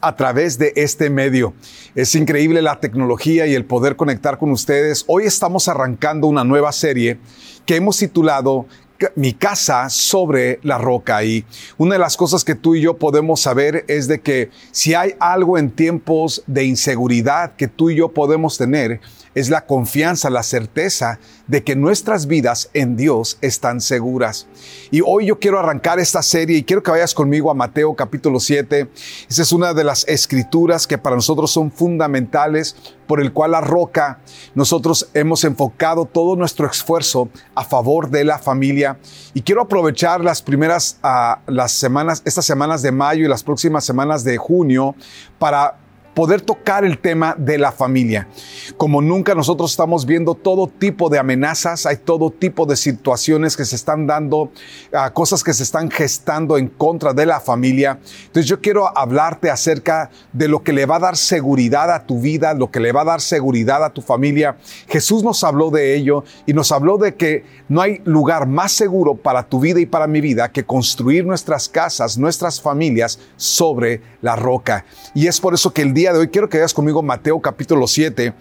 a través de este medio. Es increíble la tecnología y el poder conectar con ustedes. Hoy estamos arrancando una nueva serie que hemos titulado mi casa sobre la roca. Y una de las cosas que tú y yo podemos saber es de que si hay algo en tiempos de inseguridad que tú y yo podemos tener, es la confianza, la certeza de que nuestras vidas en Dios están seguras. Y hoy yo quiero arrancar esta serie y quiero que vayas conmigo a Mateo capítulo 7. Esa es una de las escrituras que para nosotros son fundamentales, por el cual la roca, nosotros hemos enfocado todo nuestro esfuerzo a favor de la familia. Y quiero aprovechar las primeras, uh, las semanas, estas semanas de mayo y las próximas semanas de junio para poder tocar el tema de la familia. Como nunca nosotros estamos viendo todo tipo de amenazas, hay todo tipo de situaciones que se están dando, uh, cosas que se están gestando en contra de la familia. Entonces yo quiero hablarte acerca de lo que le va a dar seguridad a tu vida, lo que le va a dar seguridad a tu familia. Jesús nos habló de ello y nos habló de que no hay lugar más seguro para tu vida y para mi vida que construir nuestras casas, nuestras familias sobre la roca. Y es por eso que el día de hoy quiero que veas conmigo Mateo capítulo 7.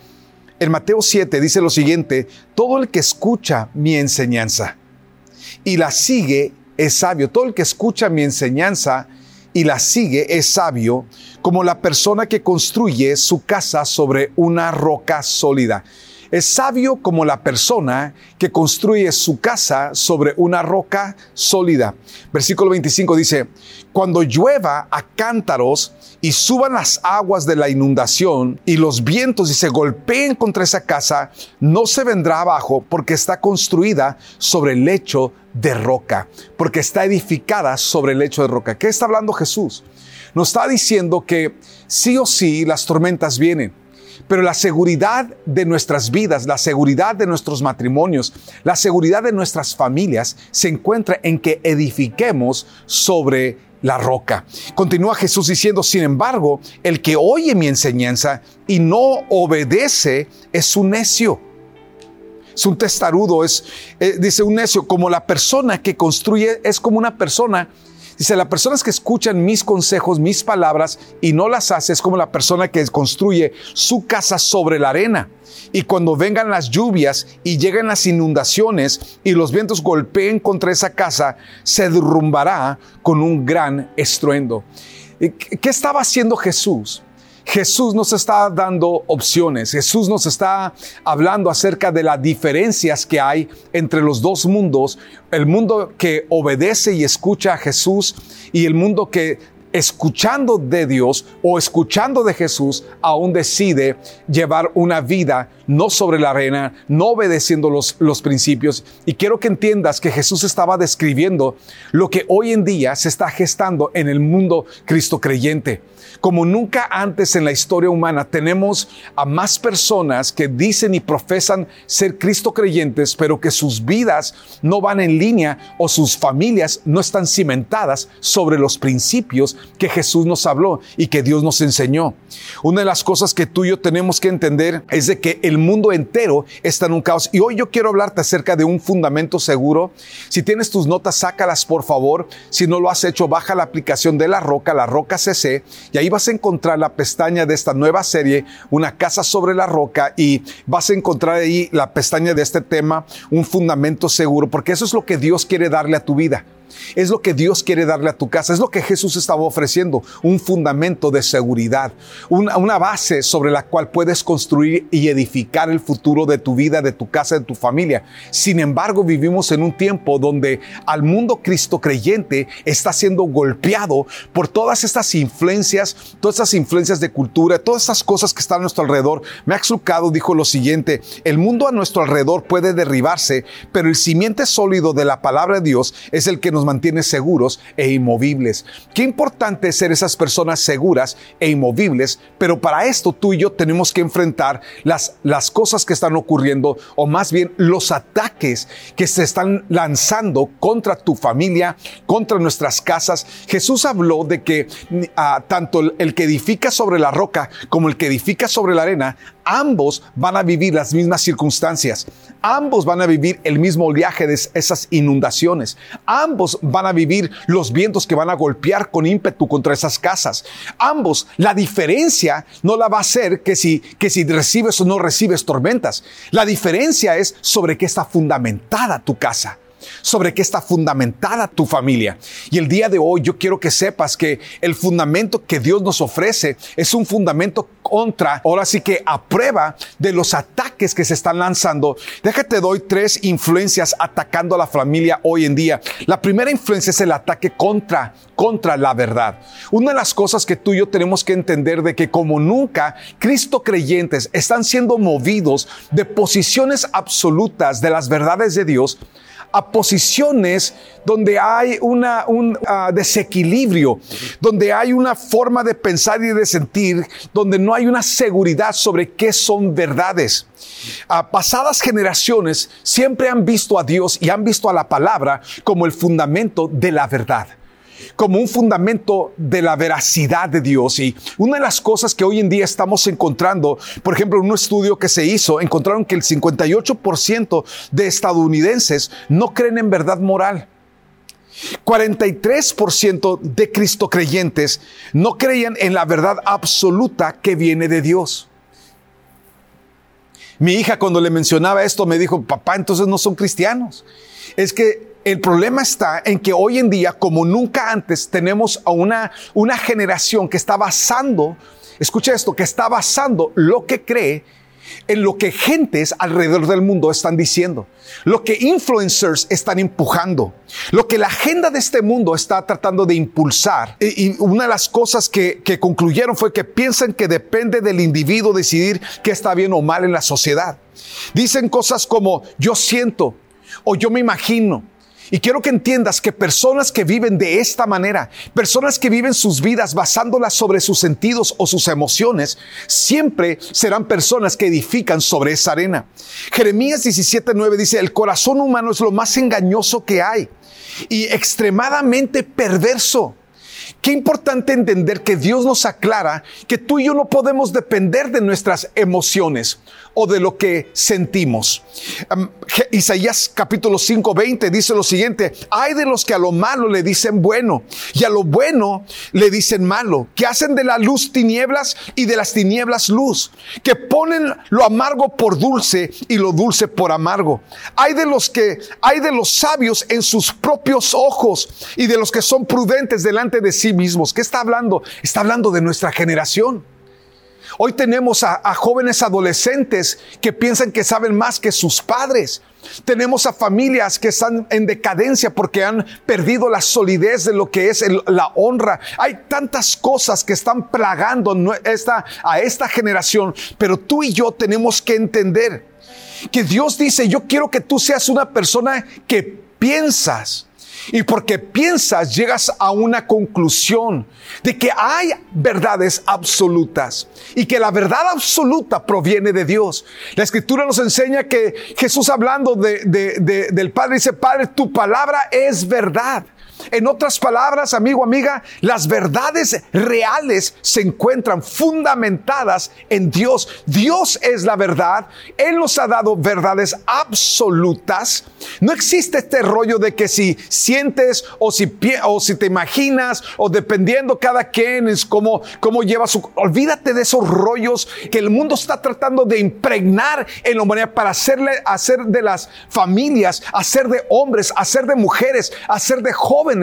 En Mateo 7 dice lo siguiente, todo el que escucha mi enseñanza y la sigue es sabio. Todo el que escucha mi enseñanza y la sigue es sabio, como la persona que construye su casa sobre una roca sólida. Es sabio como la persona que construye su casa sobre una roca sólida. Versículo 25 dice, cuando llueva a cántaros y suban las aguas de la inundación y los vientos y se golpeen contra esa casa, no se vendrá abajo porque está construida sobre el lecho de roca, porque está edificada sobre el lecho de roca. ¿Qué está hablando Jesús? Nos está diciendo que sí o sí las tormentas vienen pero la seguridad de nuestras vidas, la seguridad de nuestros matrimonios, la seguridad de nuestras familias se encuentra en que edifiquemos sobre la roca. Continúa Jesús diciendo, sin embargo, el que oye mi enseñanza y no obedece es un necio. Es un testarudo, es, eh, dice un necio, como la persona que construye, es como una persona Dice, las personas que escuchan mis consejos, mis palabras y no las hace es como la persona que construye su casa sobre la arena. Y cuando vengan las lluvias y lleguen las inundaciones y los vientos golpeen contra esa casa, se derrumbará con un gran estruendo. ¿Qué estaba haciendo Jesús? Jesús nos está dando opciones, Jesús nos está hablando acerca de las diferencias que hay entre los dos mundos, el mundo que obedece y escucha a Jesús y el mundo que escuchando de Dios o escuchando de Jesús, aún decide llevar una vida no sobre la arena, no obedeciendo los, los principios. Y quiero que entiendas que Jesús estaba describiendo lo que hoy en día se está gestando en el mundo cristo creyente. Como nunca antes en la historia humana tenemos a más personas que dicen y profesan ser Cristo creyentes, pero que sus vidas no van en línea o sus familias no están cimentadas sobre los principios que Jesús nos habló y que Dios nos enseñó. Una de las cosas que tú y yo tenemos que entender es de que el mundo entero está en un caos. Y hoy yo quiero hablarte acerca de un fundamento seguro. Si tienes tus notas, sácalas por favor. Si no lo has hecho, baja la aplicación de La Roca, La Roca CC, y ahí vas a encontrar la pestaña de esta nueva serie, Una casa sobre la roca, y vas a encontrar ahí la pestaña de este tema, un fundamento seguro, porque eso es lo que Dios quiere darle a tu vida. Es lo que Dios quiere darle a tu casa, es lo que Jesús estaba ofreciendo, un fundamento de seguridad, una, base sobre la cual puedes construir y edificar el futuro de tu vida, de tu casa, de tu familia. Sin embargo, vivimos en un tiempo donde al mundo Cristo creyente está siendo golpeado por todas estas influencias, todas estas influencias de cultura, todas estas cosas que están a nuestro alrededor. Max Lucado dijo lo siguiente, el mundo a nuestro alrededor puede derribarse, pero el simiente sólido de la palabra de Dios es el que nos nos mantiene seguros e inmovibles. Qué importante es ser esas personas seguras e inmovibles, pero para esto tú y yo tenemos que enfrentar las, las cosas que están ocurriendo o más bien los ataques que se están lanzando contra tu familia, contra nuestras casas. Jesús habló de que uh, tanto el que edifica sobre la roca como el que edifica sobre la arena ambos van a vivir las mismas circunstancias. Ambos van a vivir el mismo oleaje de esas inundaciones. Ambos van a vivir los vientos que van a golpear con ímpetu contra esas casas. Ambos, la diferencia no la va a ser que si, que si recibes o no recibes tormentas. La diferencia es sobre qué está fundamentada tu casa sobre qué está fundamentada tu familia. Y el día de hoy yo quiero que sepas que el fundamento que Dios nos ofrece es un fundamento contra, ahora sí que a prueba de los ataques que se están lanzando. Déjate doy tres influencias atacando a la familia hoy en día. La primera influencia es el ataque contra, contra la verdad. Una de las cosas que tú y yo tenemos que entender de que como nunca, Cristo creyentes están siendo movidos de posiciones absolutas de las verdades de Dios a posiciones donde hay una, un uh, desequilibrio, donde hay una forma de pensar y de sentir, donde no hay una seguridad sobre qué son verdades. Uh, pasadas generaciones siempre han visto a Dios y han visto a la palabra como el fundamento de la verdad como un fundamento de la veracidad de Dios. Y una de las cosas que hoy en día estamos encontrando, por ejemplo, en un estudio que se hizo, encontraron que el 58% de estadounidenses no creen en verdad moral. 43% de Cristo creyentes no creían en la verdad absoluta que viene de Dios. Mi hija cuando le mencionaba esto me dijo, papá, entonces no son cristianos. Es que el problema está en que hoy en día, como nunca antes, tenemos a una, una generación que está basando, escucha esto, que está basando lo que cree en lo que gentes alrededor del mundo están diciendo, lo que influencers están empujando, lo que la agenda de este mundo está tratando de impulsar. Y, una de las cosas que, que concluyeron fue que piensan que depende del individuo decidir qué está bien o mal en la sociedad. Dicen cosas como yo siento o yo me imagino y quiero que entiendas que personas que viven de esta manera, personas que viven sus vidas basándolas sobre sus sentidos o sus emociones, siempre serán personas que edifican sobre esa arena. Jeremías 17:9 dice, el corazón humano es lo más engañoso que hay y extremadamente perverso. Qué importante entender que Dios nos aclara que tú y yo no podemos depender de nuestras emociones o de lo que sentimos. Isaías capítulo 5, 20 dice lo siguiente, hay de los que a lo malo le dicen bueno y a lo bueno le dicen malo, que hacen de la luz tinieblas y de las tinieblas luz, que ponen lo amargo por dulce y lo dulce por amargo. Hay de los que, hay de los sabios en sus propios ojos y de los que son prudentes delante de sí mismos. ¿Qué está hablando? Está hablando de nuestra generación. Hoy tenemos a, jóvenes adolescentes que piensan que saben más que sus padres. Tenemos a familias que están en decadencia porque han perdido la solidez de lo que es la honra. Hay tantas cosas que están plagando a esta generación, pero tú y yo tenemos que entender que Dios dice, yo quiero que tú seas una persona que piensas y porque piensas, llegas a una conclusión de que hay verdades absolutas y que la verdad absoluta proviene de Dios. La escritura nos enseña que Jesús hablando del Padre dice, Padre, tu palabra es verdad. En otras palabras, amigo, amiga, las verdades reales se encuentran fundamentadas en Dios. Dios es la verdad. Él nos ha dado verdades absolutas. No existe este rollo de que si sientes o si, o si te imaginas o dependiendo cada quien es como, cómo lleva su... Olvídate de esos rollos que el mundo está tratando de impregnar en la humanidad para hacerle, hacer de las familias, hacer de hombres, hacer de mujeres, hacer de jóvenes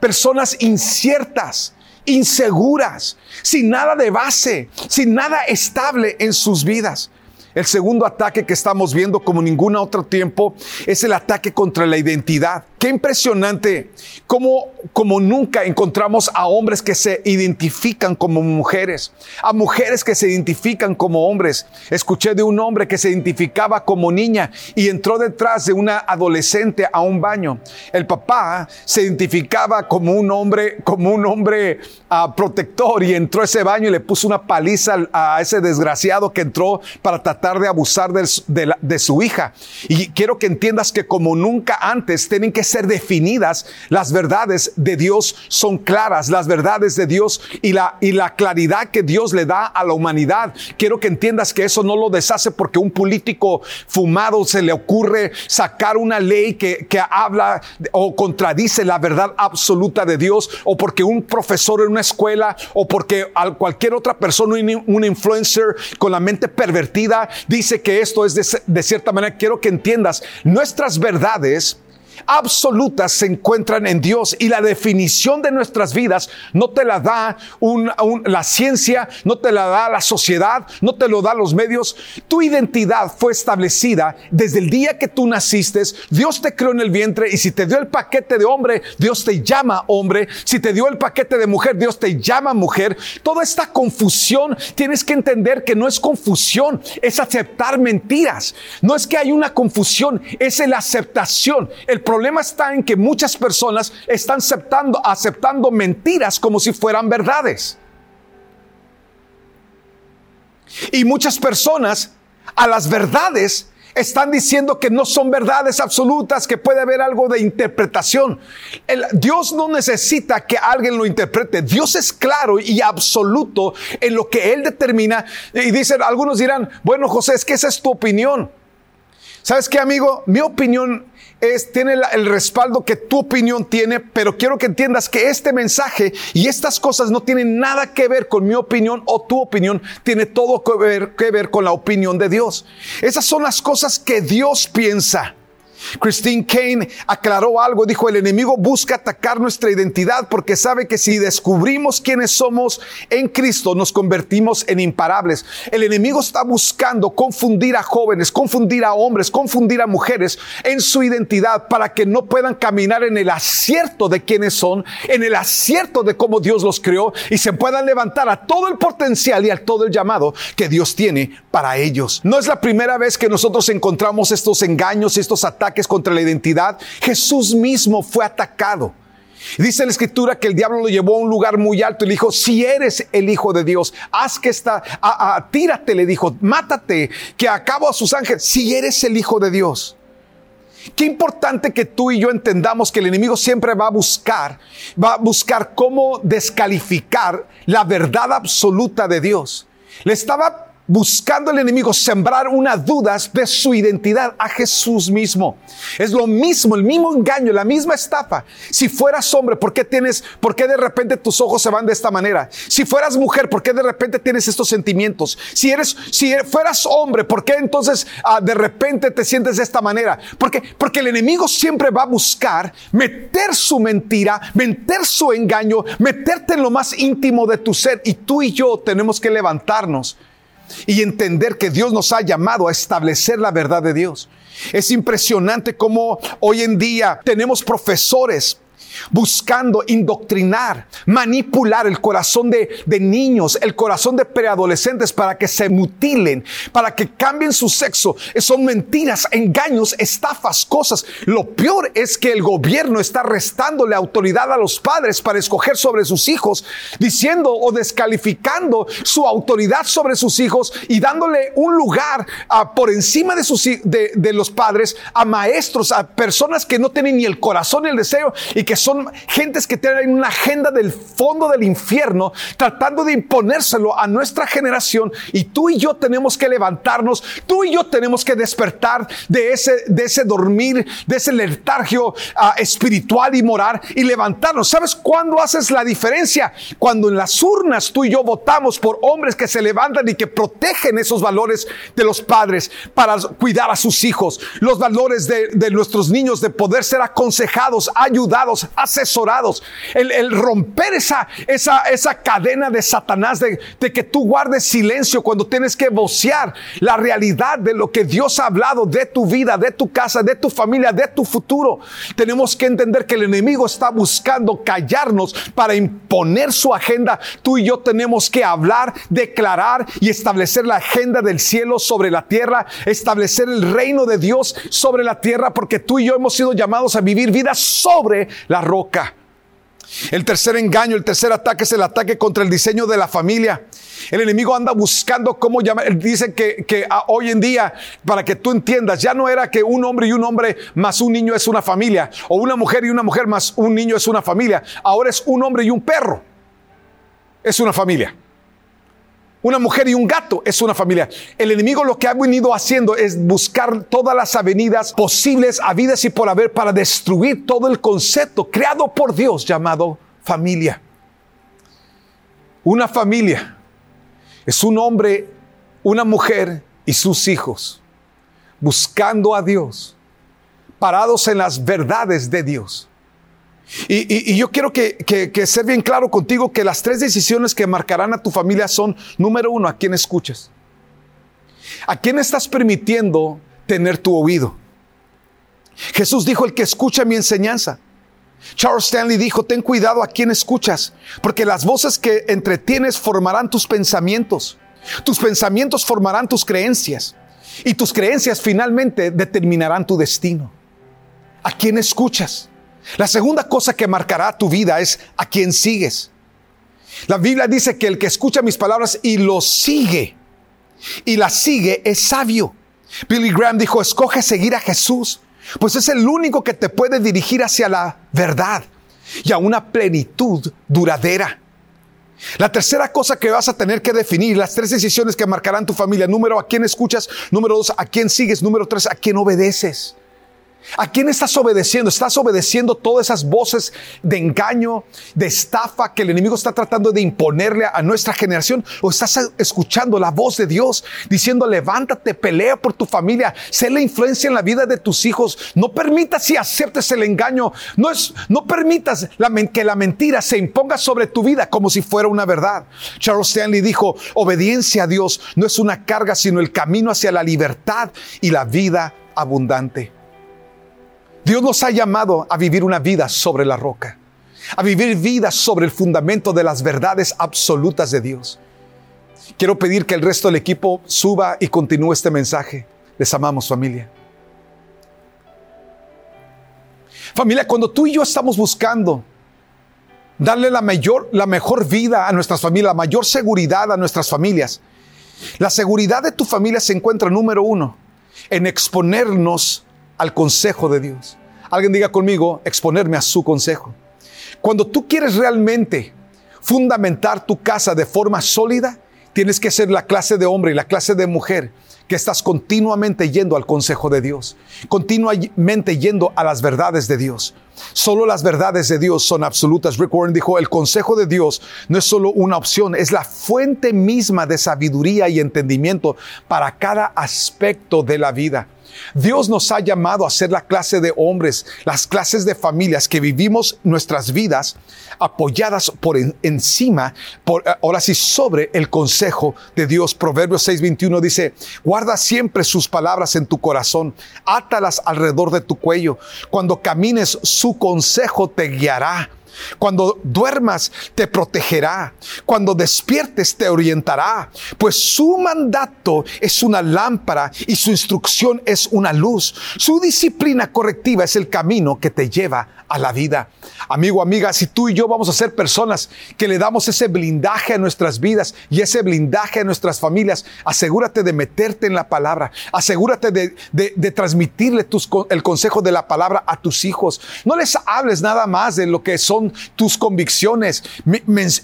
personas inciertas, inseguras, sin nada de base, sin nada estable en sus vidas. El segundo ataque que estamos viendo como ningún otro tiempo es el ataque contra la identidad. Qué impresionante cómo, como nunca encontramos a hombres que se identifican como mujeres, a mujeres que se identifican como hombres. Escuché de un hombre que se identificaba como niña y entró detrás de una adolescente a un baño. El papá se identificaba como un hombre, como un hombre uh, protector y entró a ese baño y le puso una paliza a ese desgraciado que entró para tratar de abusar de, de, de su hija. Y quiero que entiendas que como nunca antes tienen que ser definidas las verdades de Dios son claras, las verdades de Dios y la, y la claridad que Dios le da a la humanidad. Quiero que entiendas que eso no lo deshace porque un político fumado se le ocurre sacar una ley que, que habla o contradice la verdad absoluta de Dios o porque un profesor en una escuela o porque cualquier otra persona, un influencer con la mente pervertida, dice que esto es de, de cierta manera. Quiero que entiendas, nuestras verdades absolutas se encuentran en Dios y la definición de nuestras vidas no te la da la ciencia, no te la da la sociedad, no te lo da los medios. Tu identidad fue establecida desde el día que tú naciste. Dios te creó en el vientre y si te dio el paquete de hombre, Dios te llama hombre. Si te dio el paquete de mujer, Dios te llama mujer. Toda esta confusión tienes que entender que no es confusión, es aceptar mentiras. No es que hay una confusión, es la aceptación. El problema está en que muchas personas están aceptando, aceptando mentiras como si fueran verdades. Y muchas personas a las verdades están diciendo que no son verdades absolutas, que puede haber algo de interpretación. El, Dios no necesita que alguien lo interprete. Dios es claro y absoluto en lo que Él determina. Y dicen, algunos dirán, bueno, José, es que esa es tu opinión. ¿Sabes qué, amigo? Mi opinión es, tiene el respaldo que tu opinión tiene, pero quiero que entiendas que este mensaje y estas cosas no tienen nada que ver con mi opinión o tu opinión, tiene todo que ver, que ver con la opinión de Dios. Esas son las cosas que Dios piensa. Christine Kane aclaró algo, dijo, el enemigo busca atacar nuestra identidad porque sabe que si descubrimos quiénes somos en Cristo, nos convertimos en imparables. El enemigo está buscando confundir a jóvenes, confundir a hombres, confundir a mujeres en su identidad para que no puedan caminar en el acierto de quiénes son, en el acierto de cómo Dios los creó y se puedan levantar a todo el potencial y a todo el llamado que Dios tiene para ellos. No es la primera vez que nosotros encontramos estos engaños, estos ataques contra la identidad, Jesús mismo fue atacado. Dice la escritura que el diablo lo llevó a un lugar muy alto y le dijo, si eres el hijo de Dios, haz que esta, tírate, le dijo, mátate, que acabo a sus ángeles, si eres el hijo de Dios. Qué importante que tú y yo entendamos que el enemigo siempre va a buscar, va a buscar cómo descalificar la verdad absoluta de Dios. Le estaba buscando el enemigo sembrar una duda de su identidad a Jesús mismo. Es lo mismo, el mismo engaño, la misma estafa. Si fueras hombre, ¿por qué tienes, por qué de repente tus ojos se van de esta manera? Si fueras mujer, ¿por qué de repente tienes estos sentimientos? Si eres, si fueras hombre, ¿por qué entonces ah, de repente te sientes de esta manera? Porque, porque el enemigo siempre va a buscar meter su mentira, meter su engaño, meterte en lo más íntimo de tu ser. Y tú y yo tenemos que levantarnos y entender que Dios nos ha llamado a establecer la verdad de Dios. Es impresionante cómo hoy en día tenemos profesores buscando indoctrinar, manipular el corazón de, de, niños, el corazón de preadolescentes para que se mutilen, para que cambien su sexo. Son mentiras, engaños, estafas, cosas. Lo peor es que el gobierno está restándole autoridad a los padres para escoger sobre sus hijos, diciendo o descalificando su autoridad sobre sus hijos y dándole un lugar por encima de, sus, de, de los padres a maestros, a personas que no tienen ni el corazón ni el deseo y que son gentes que tienen una agenda del fondo del infierno tratando de imponérselo a nuestra generación y tú y yo tenemos que levantarnos, tú y yo tenemos que despertar de ese, de ese dormir, de ese letargio uh, espiritual y moral y levantarnos. ¿Sabes cuándo haces la diferencia? Cuando en las urnas tú y yo votamos por hombres que se levantan y que protegen esos valores de los padres para cuidar a sus hijos, los valores de, de nuestros niños, de poder ser aconsejados, ayudados, asesorados. El, romper esa, esa, esa cadena de Satanás de, que tú guardes silencio cuando tienes que vocear la realidad de lo que Dios ha hablado de tu vida, de tu casa, de tu familia, de tu futuro. Tenemos que entender que el enemigo está buscando callarnos para imponer su agenda. Tú y yo tenemos que hablar, declarar y establecer la agenda del cielo sobre la tierra, establecer el reino de Dios sobre la tierra, porque tú y yo hemos sido llamados a vivir vidas sobre la roca. El tercer engaño, el tercer ataque es el ataque contra el diseño de la familia. El enemigo anda buscando cómo llamar. Dice que, que hoy en día, para que tú entiendas, ya no era que un hombre y un hombre más un niño es una familia, o una mujer y una mujer más un niño es una familia. Ahora es un hombre y un perro. Es una familia. Una mujer y un gato es una familia. El enemigo lo que ha venido haciendo es buscar todas las avenidas posibles, habidas y por haber, para destruir todo el concepto creado por Dios llamado familia. Una familia es un hombre, una mujer y sus hijos buscando a Dios, parados en las verdades de Dios. Y, yo quiero que, que, ser bien claro contigo que las tres decisiones que marcarán a tu familia son, número uno, a quién escuchas. ¿A quién estás permitiendo tener tu oído? Jesús dijo, el que escucha mi enseñanza. Charles Stanley dijo, ten cuidado a quién escuchas, porque las voces que entretienes formarán tus pensamientos. Tus pensamientos formarán tus creencias y tus creencias finalmente determinarán tu destino. ¿A quién escuchas? La segunda cosa que marcará tu vida es a quién sigues. La Biblia dice que el que escucha mis palabras y los sigue, y las sigue es sabio. Billy Graham dijo, escoge seguir a Jesús, pues es el único que te puede dirigir hacia la verdad y a una plenitud duradera. La tercera cosa que vas a tener que definir, las tres decisiones que marcarán tu familia, número a quién escuchas, número dos a quién sigues, número tres a quién obedeces. ¿A quién estás obedeciendo? ¿Estás obedeciendo todas esas voces de engaño, de estafa que el enemigo está tratando de imponerle a nuestra generación? ¿O estás escuchando la voz de Dios diciendo, levántate, pelea por tu familia, sé la influencia en la vida de tus hijos? No permitas y aceptes el engaño. No, es, no permitas que la mentira se imponga sobre tu vida como si fuera una verdad. Charles Stanley dijo, obediencia a Dios no es una carga, sino el camino hacia la libertad y la vida abundante. Dios nos ha llamado a vivir una vida sobre la roca, a vivir vidas sobre el fundamento de las verdades absolutas de Dios. Quiero pedir que el resto del equipo suba y continúe este mensaje. Les amamos familia. Familia, cuando tú y yo estamos buscando darle la mayor, la mejor vida a nuestras familias, la mayor seguridad a nuestras familias, la seguridad de tu familia se encuentra número uno en exponernos al consejo de Dios. Alguien diga conmigo, exponerme a su consejo. Cuando tú quieres realmente fundamentar tu casa de forma sólida, tienes que ser la clase de hombre y la clase de mujer que estás continuamente yendo al consejo de Dios, continuamente yendo a las verdades de Dios. Solo las verdades de Dios son absolutas. Rick Warren dijo, el consejo de Dios no es solo una opción, es la fuente misma de sabiduría y entendimiento para cada aspecto de la vida. Dios nos ha llamado a ser la clase de hombres, las clases de familias que vivimos nuestras vidas apoyadas por encima, por, eh, ahora sí, sobre el consejo de Dios. Proverbios 6:21 dice, guarda siempre sus palabras en tu corazón, átalas alrededor de tu cuello. Cuando camines, su consejo te guiará cuando duermas, te protegerá. Cuando despiertes, te orientará. Pues su mandato es una lámpara y su instrucción es una luz. Su disciplina correctiva es el camino que te lleva a la vida. Amigo, amiga, si tú y yo vamos a ser personas que le damos ese blindaje a nuestras vidas y ese blindaje a nuestras familias, asegúrate de meterte en la palabra. Asegúrate de, transmitirle el consejo de la palabra a tus hijos. No les hables nada más de lo que son tus convicciones.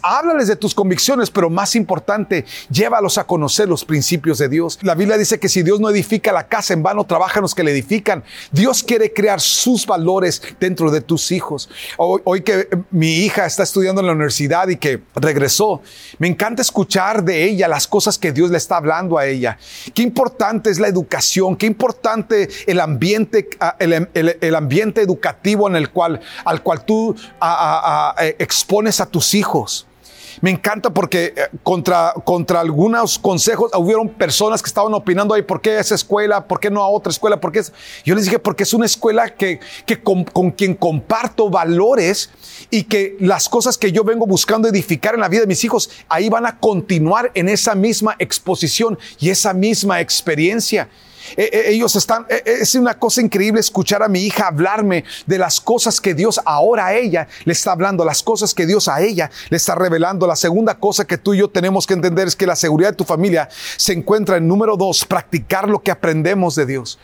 háblales de tus convicciones, pero más importante, llévalos a conocer los principios de Dios. La Biblia dice que si Dios no edifica la casa, en vano trabajan los que le edifican. Dios quiere crear sus valores dentro de tus hijos. Hoy, que mi hija está estudiando en la universidad y que regresó, me encanta escuchar de ella las cosas que Dios le está hablando a ella. Qué importante es la educación, qué importante el ambiente, ah, el, ambiente educativo en el cual, al cual tú eh, expones a tus hijos. Me encanta porque eh, contra, contra algunos consejos hubieron personas que estaban opinando ahí, ¿por qué esa escuela? ¿Por qué no a otra escuela? ¿Por qué Yo les dije, porque es una escuela que, que con, con, quien comparto valores y que las cosas que yo vengo buscando edificar en la vida de mis hijos, ahí van a continuar en esa misma exposición y esa misma experiencia. E, e, ellos están, e, es una cosa increíble escuchar a mi hija hablarme de las cosas que Dios ahora a ella le está hablando, las cosas que Dios a ella le está revelando. La segunda cosa que tú y yo tenemos que entender es que la seguridad de tu familia se encuentra en número dos, practicar lo que aprendemos de Dios.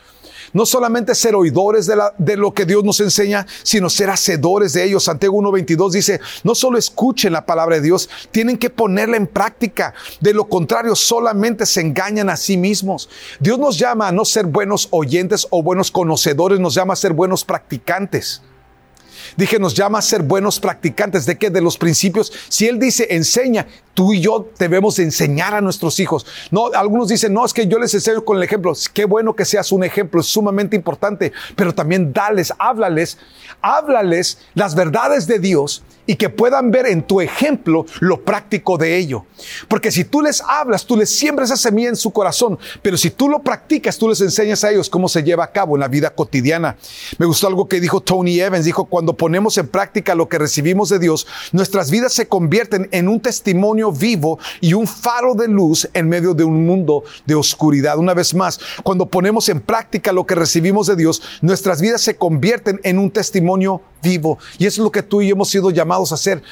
No solamente ser oidores de, lo que Dios nos enseña, sino ser hacedores de ellos. Santiago 1.22 dice, no solo escuchen la palabra de Dios, tienen que ponerla en práctica. De lo contrario, solamente se engañan a sí mismos. Dios nos llama a no ser buenos oyentes o buenos conocedores, nos llama a ser buenos practicantes. Dije, nos llama a ser buenos practicantes de que de los principios. Si Él dice, enseña, tú y yo debemos enseñar a nuestros hijos. No, algunos dicen, no, es que yo les enseño con el ejemplo. Qué bueno que seas un ejemplo, es sumamente importante, pero también dales, háblales, háblales las verdades de Dios y que puedan ver en tu ejemplo lo práctico de ello. Porque si tú les hablas, tú les siembras esa semilla en su corazón, pero si tú lo practicas, tú les enseñas a ellos cómo se lleva a cabo en la vida cotidiana. Me gustó algo que dijo Tony Evans, dijo, cuando ponemos en práctica lo que recibimos de Dios, nuestras vidas se convierten en un testimonio vivo y un faro de luz en medio de un mundo de oscuridad. Una vez más, cuando ponemos en práctica lo que recibimos de Dios, nuestras vidas se convierten en un testimonio vivo. Y eso es lo que tú y yo hemos sido llamados a hacer,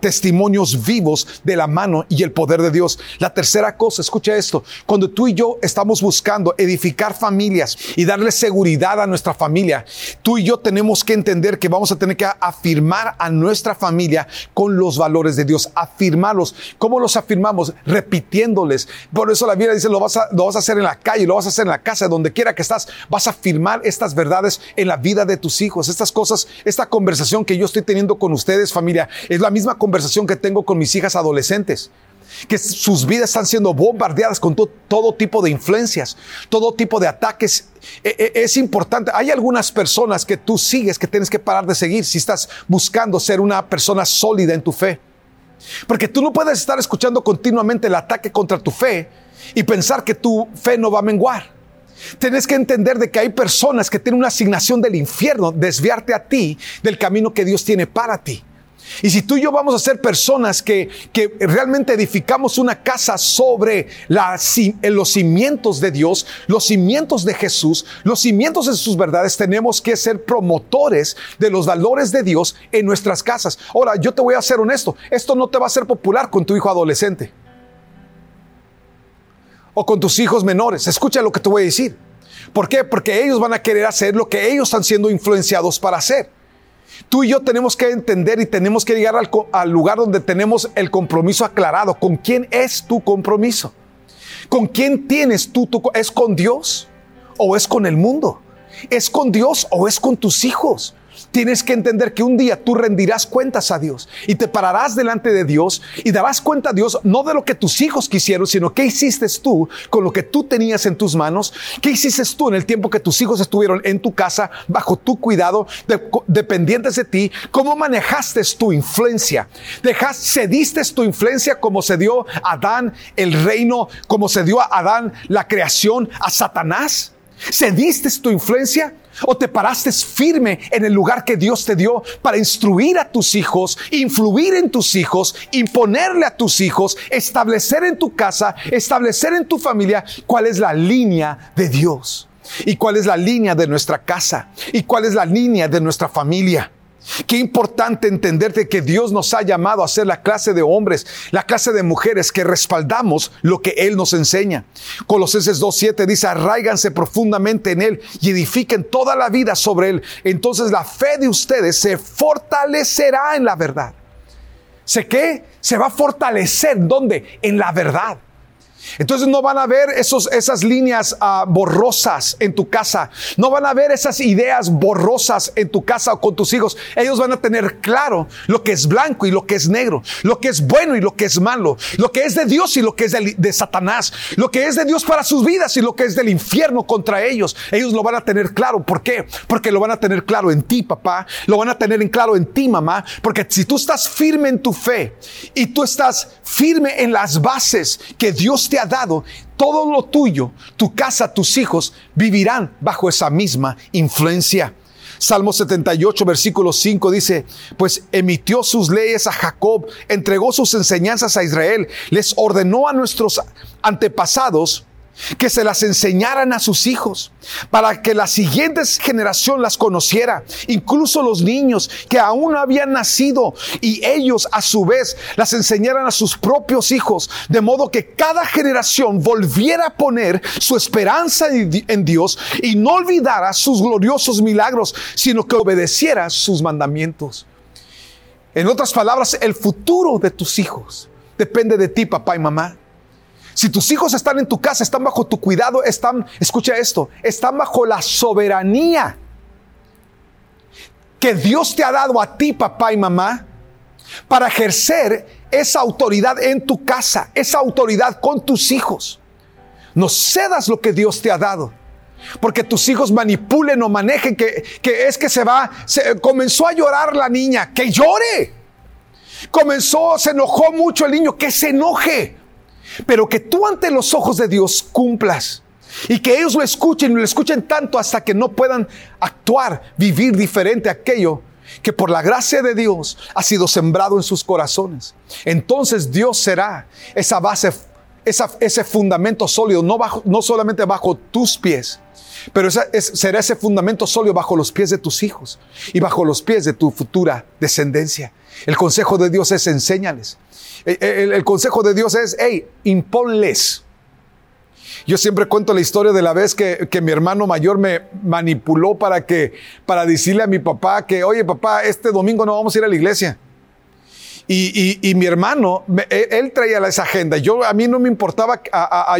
testimonios vivos de la mano y el poder de Dios. La tercera cosa, escucha esto, cuando tú y yo estamos buscando edificar familias y darle seguridad a nuestra familia, tú y yo tenemos que entender que vamos a tener que afirmar a nuestra familia con los valores de Dios, afirmarlos. ¿Cómo los afirmamos? Repitiéndoles. Por eso la Biblia dice, lo vas a, vas a hacer en la calle, lo vas a hacer en la casa, donde quiera que estás, vas a afirmar estas verdades en la vida de tus hijos, estas cosas, esta conversación que yo estoy teniendo con ustedes, familia, es la misma conversación que tengo con mis hijas adolescentes que sus vidas están siendo bombardeadas con todo tipo de influencias, todo tipo de ataques. E, e, es importante. Hay algunas personas que tú sigues que tienes que parar de seguir si estás buscando ser una persona sólida en tu fe. Porque tú no puedes estar escuchando continuamente el ataque contra tu fe y pensar que tu fe no va a menguar. Tienes que entender de que hay personas que tienen una asignación del infierno, desviarte a ti del camino que Dios tiene para ti. Y si tú y yo vamos a ser personas que, que realmente edificamos una casa sobre los cimientos de Dios, los cimientos de Jesús, los cimientos de sus verdades, tenemos que ser promotores de los valores de Dios en nuestras casas. Ahora, yo te voy a ser honesto, esto no te va a ser popular con tu hijo adolescente o con tus hijos menores. Escucha lo que te voy a decir. ¿Por qué? Porque ellos van a querer hacer lo que ellos están siendo influenciados para hacer. Tú y yo tenemos que entender y tenemos que llegar al, lugar donde tenemos el compromiso aclarado. ¿Con quién es tu compromiso? ¿Con quién tienes tú? Tu, ¿Es con Dios o es con el mundo? ¿Es con Dios o es con tus hijos? Tienes que entender que un día tú rendirás cuentas a Dios y te pararás delante de Dios y darás cuenta a Dios no de lo que tus hijos quisieron, sino qué hiciste tú con lo que tú tenías en tus manos, qué hiciste tú en el tiempo que tus hijos estuvieron en tu casa, bajo tu cuidado, dependientes de ti, cómo manejaste tu influencia, dejaste, cediste tu influencia como se dio a Adán el reino, como se dio a Adán la creación, a Satanás. ¿Cediste tu influencia? ¿O te paraste firme en el lugar que Dios te dio para instruir a tus hijos, influir en tus hijos, imponerle a tus hijos, establecer en tu casa, establecer en tu familia cuál es la línea de Dios? ¿Y cuál es la línea de nuestra casa? ¿Y cuál es la línea de nuestra familia? Qué importante entenderte que Dios nos ha llamado a ser la clase de hombres, la clase de mujeres que respaldamos lo que Él nos enseña. Colosenses 2.7 dice, arraiganse profundamente en Él y edifiquen toda la vida sobre Él. Entonces la fe de ustedes se fortalecerá en la verdad. ¿Sé qué? Se va a fortalecer. ¿Dónde? En la verdad. Entonces no van a ver esos, esas líneas uh, borrosas en tu casa. No van a ver esas ideas borrosas en tu casa o con tus hijos. Ellos van a tener claro lo que es blanco y lo que es negro, lo que es bueno y lo que es malo, lo que es de Dios y lo que es de, de Satanás, lo que es de Dios para sus vidas y lo que es del infierno contra ellos. Ellos lo van a tener claro. ¿Por qué? Porque lo van a tener claro en ti, papá. Lo van a tener en claro en ti, mamá. Porque si tú estás firme en tu fe y tú estás firme en las bases que Dios te ha dado, todo lo tuyo, tu casa, tus hijos, vivirán bajo esa misma influencia. Salmo 78, versículo 5 dice, pues emitió sus leyes a Jacob, entregó sus enseñanzas a Israel, les ordenó a nuestros antepasados que se las enseñaran a sus hijos, para que la siguiente generación las conociera, incluso los niños que aún no habían nacido, y ellos a su vez las enseñaran a sus propios hijos, de modo que cada generación volviera a poner su esperanza en Dios y no olvidara sus gloriosos milagros, sino que obedeciera sus mandamientos. En otras palabras, el futuro de tus hijos depende de ti, papá y mamá. Si tus hijos están en tu casa, están bajo tu cuidado, están, escucha esto, están bajo la soberanía que Dios te ha dado a ti, papá y mamá, para ejercer esa autoridad en tu casa, esa autoridad con tus hijos. No cedas lo que Dios te ha dado. Porque tus hijos manipulen o manejen que, que es que se va, se, comenzó a llorar la niña, que llore. Comenzó, se enojó mucho el niño, que se enoje pero que tú ante los ojos de Dios cumplas. Y que ellos lo escuchen y lo escuchen tanto hasta que no puedan actuar, vivir diferente a aquello que por la gracia de Dios ha sido sembrado en sus corazones. Entonces Dios será esa base, ese fundamento sólido, no, bajo, no solamente bajo tus pies, pero será ese fundamento sólido bajo los pies de tus hijos y bajo los pies de tu futura descendencia. El consejo de Dios es enséñales. El, consejo de Dios es, hey, imponles. Yo siempre cuento la historia de la vez que, mi hermano mayor me manipuló para que, para decirle a mi papá que, oye papá, este domingo no vamos a ir a la iglesia. Y, mi hermano, él, traía esa agenda. Yo, a mí no me importaba,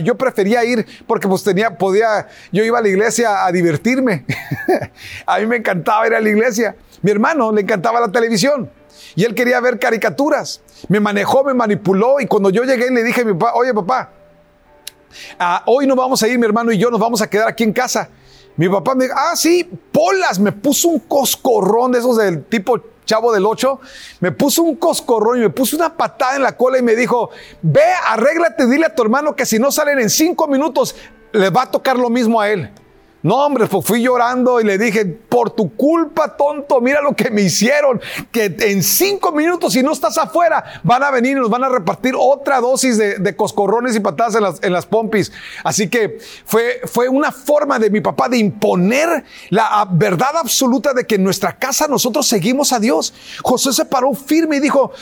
yo prefería ir porque pues tenía, podía, yo iba a la iglesia a divertirme. a mí me encantaba ir a la iglesia. Mi hermano le encantaba la televisión y él quería ver caricaturas. Me manejó, me manipuló y cuando yo llegué le dije a mi papá, oye papá, hoy no vamos a ir mi hermano y yo, nos vamos a quedar aquí en casa. Mi papá me dijo, ah, sí, polas, me puso un coscorrón de esos del tipo chavo del 8, me puso un coscorrón y me puso una patada en la cola y me dijo, ve, arréglate, dile a tu hermano que si no salen en cinco minutos, le va a tocar lo mismo a él. No, hombre, pues fui llorando y le dije, por tu culpa, tonto, mira lo que me hicieron, que en cinco minutos, si no estás afuera, van a venir y nos van a repartir otra dosis de, coscorrones y patadas en las, pompis. Así que fue, fue una forma de mi papá de imponer la verdad absoluta de que en nuestra casa nosotros seguimos a Dios. José se paró firme y dijo,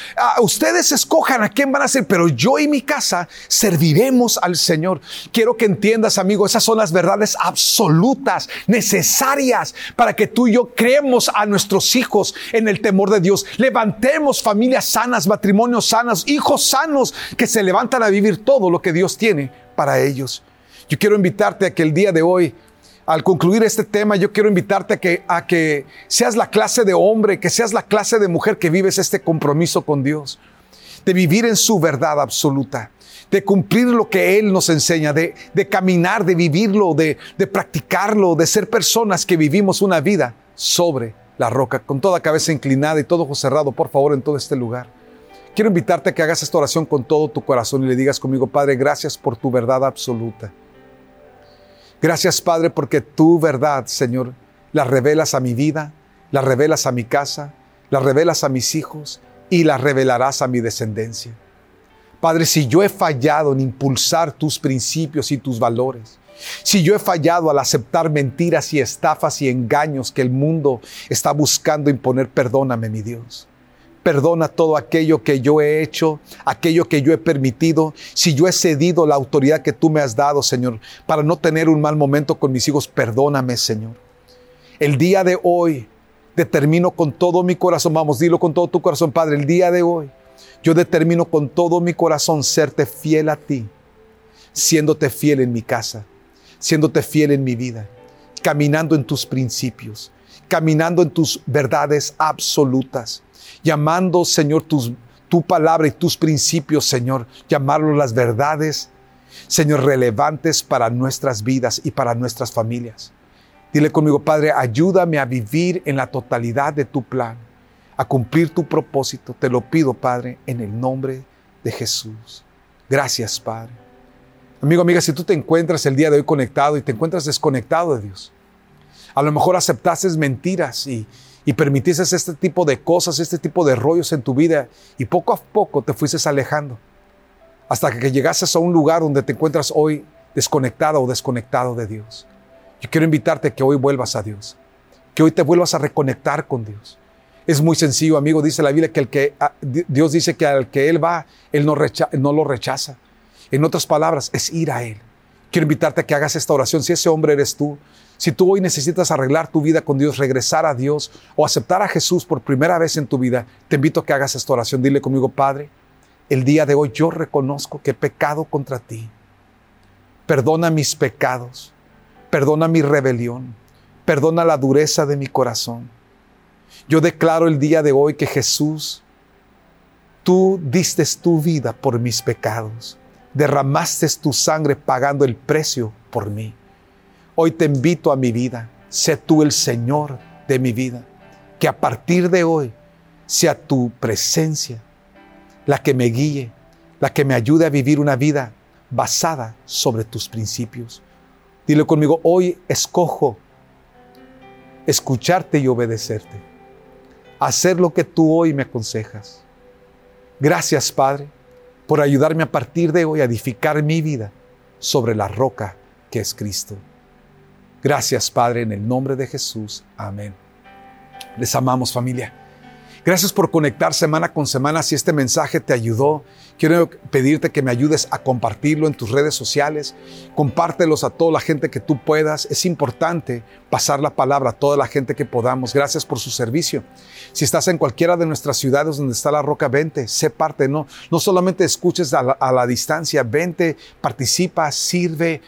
ustedes escojan a quién van a ser, pero yo y mi casa serviremos al Señor. Quiero que entiendas, amigo, esas son las verdades absolutas necesarias para que tú y yo creemos a nuestros hijos en el temor de Dios. Levantemos familias sanas, matrimonios sanos, hijos sanos que se levantan a vivir todo lo que Dios tiene para ellos. Yo quiero invitarte a que el día de hoy al concluir este tema, yo quiero invitarte a que, a que seas la clase de hombre, que seas la clase de mujer que vives este compromiso con Dios, de vivir en su verdad absoluta de cumplir lo que Él nos enseña, de, caminar, de vivirlo, de, de practicarlo, de ser personas que vivimos una vida sobre la roca, con toda cabeza inclinada y todo ojo cerrado, por favor, en todo este lugar. Quiero invitarte a que hagas esta oración con todo tu corazón y le digas conmigo, Padre, gracias por tu verdad absoluta. Gracias, Padre, porque tu verdad, Señor, la revelas a mi vida, la revelas a mi casa, la revelas a mis hijos y la revelarás a mi descendencia. Padre, si yo he fallado en impulsar tus principios y tus valores, Si yo he fallado al aceptar mentiras y estafas y engaños que el mundo está buscando imponer, perdóname, mi Dios. Perdona todo aquello que yo he hecho, aquello que yo he permitido. Si yo he cedido la autoridad que tú me has dado, Señor, para no tener un mal momento con mis hijos, perdóname, Señor. El día de hoy determino con todo mi corazón, vamos, dilo con todo tu corazón, Padre, el día de hoy yo determino con todo mi corazón serte fiel a ti, siéndote fiel en mi casa, siéndote fiel en mi vida, caminando en tus principios, caminando en tus verdades absolutas, llamando, Señor, tus, tu palabra y tus principios, Señor, llamarlos las verdades, Señor, relevantes para nuestras vidas y para nuestras familias. Dile conmigo, Padre, ayúdame a vivir en la totalidad de tu plan a cumplir tu propósito. Te lo pido, Padre, en el nombre de Jesús. Gracias, Padre. Amigo, amiga, si tú te encuentras el día de hoy conectado y te encuentras desconectado de Dios, a lo mejor aceptaste mentiras y, y permitiste este tipo de cosas, este tipo de rollos en tu vida y poco a poco te fuiste alejando hasta que llegases a un lugar donde te encuentras hoy desconectado o desconectado de Dios. Yo quiero invitarte a que hoy vuelvas a Dios, que hoy te vuelvas a reconectar con Dios, es muy sencillo, amigo. Dice la Biblia que, el que ah, Dios dice que al que Él va, Él no, no lo rechaza. En otras palabras, es ir a Él. Quiero invitarte a que hagas esta oración. Si ese hombre eres tú, si tú hoy necesitas arreglar tu vida con Dios, regresar a Dios o aceptar a Jesús por primera vez en tu vida, te invito a que hagas esta oración. Dile conmigo, Padre, el día de hoy yo reconozco que he pecado contra ti. Perdona mis pecados, perdona mi rebelión, perdona la dureza de mi corazón. Yo declaro el día de hoy que Jesús, tú diste tu vida por mis pecados, derramaste tu sangre pagando el precio por mí. Hoy te invito a mi vida, sé tú el Señor de mi vida, que a partir de hoy sea tu presencia la que me guíe, la que me ayude a vivir una vida basada sobre tus principios. Dile conmigo, hoy escojo escucharte y obedecerte hacer lo que tú hoy me aconsejas. Gracias, Padre, por ayudarme a partir de hoy a edificar mi vida sobre la roca que es Cristo. Gracias, Padre, en el nombre de Jesús. Amén. Les amamos, familia. Gracias por conectar semana con semana. Si este mensaje te ayudó, quiero pedirte que me ayudes a compartirlo en tus redes sociales. Compártelos a toda la gente que tú puedas. Es importante pasar la palabra a toda la gente que podamos. Gracias por su servicio. Si estás en cualquiera de nuestras ciudades donde está la roca, vente, sé parte. No, no solamente escuches a la, a la distancia, vente, participa, sirve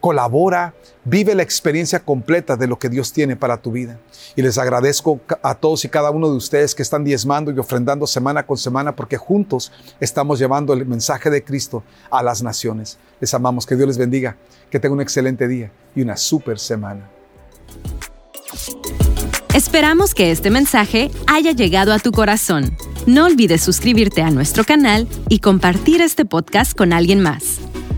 colabora, vive la experiencia completa de lo que Dios tiene para tu vida. Y les agradezco a todos y cada uno de ustedes que están diezmando y ofrendando semana con semana porque juntos estamos llevando el mensaje de Cristo a las naciones. Les amamos, que Dios les bendiga, que tengan un excelente día y una super semana. Esperamos que este mensaje haya llegado a tu corazón. No olvides suscribirte a nuestro canal y compartir este podcast con alguien más.